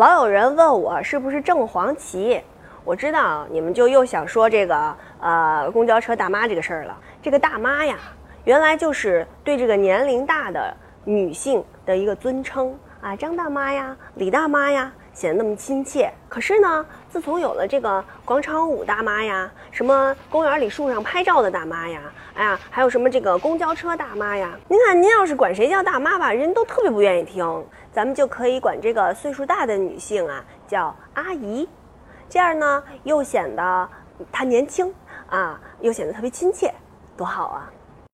老有人问我是不是正黄旗，我知道你们就又想说这个呃公交车大妈这个事儿了。这个大妈呀，原来就是对这个年龄大的女性的一个尊称啊，张大妈呀，李大妈呀。显得那么亲切。可是呢，自从有了这个广场舞大妈呀，什么公园里树上拍照的大妈呀，哎呀，还有什么这个公交车大妈呀，您看您要是管谁叫大妈吧，人都特别不愿意听。咱们就可以管这个岁数大的女性啊叫阿姨，这样呢又显得她年轻啊，又显得特别亲切，多好啊！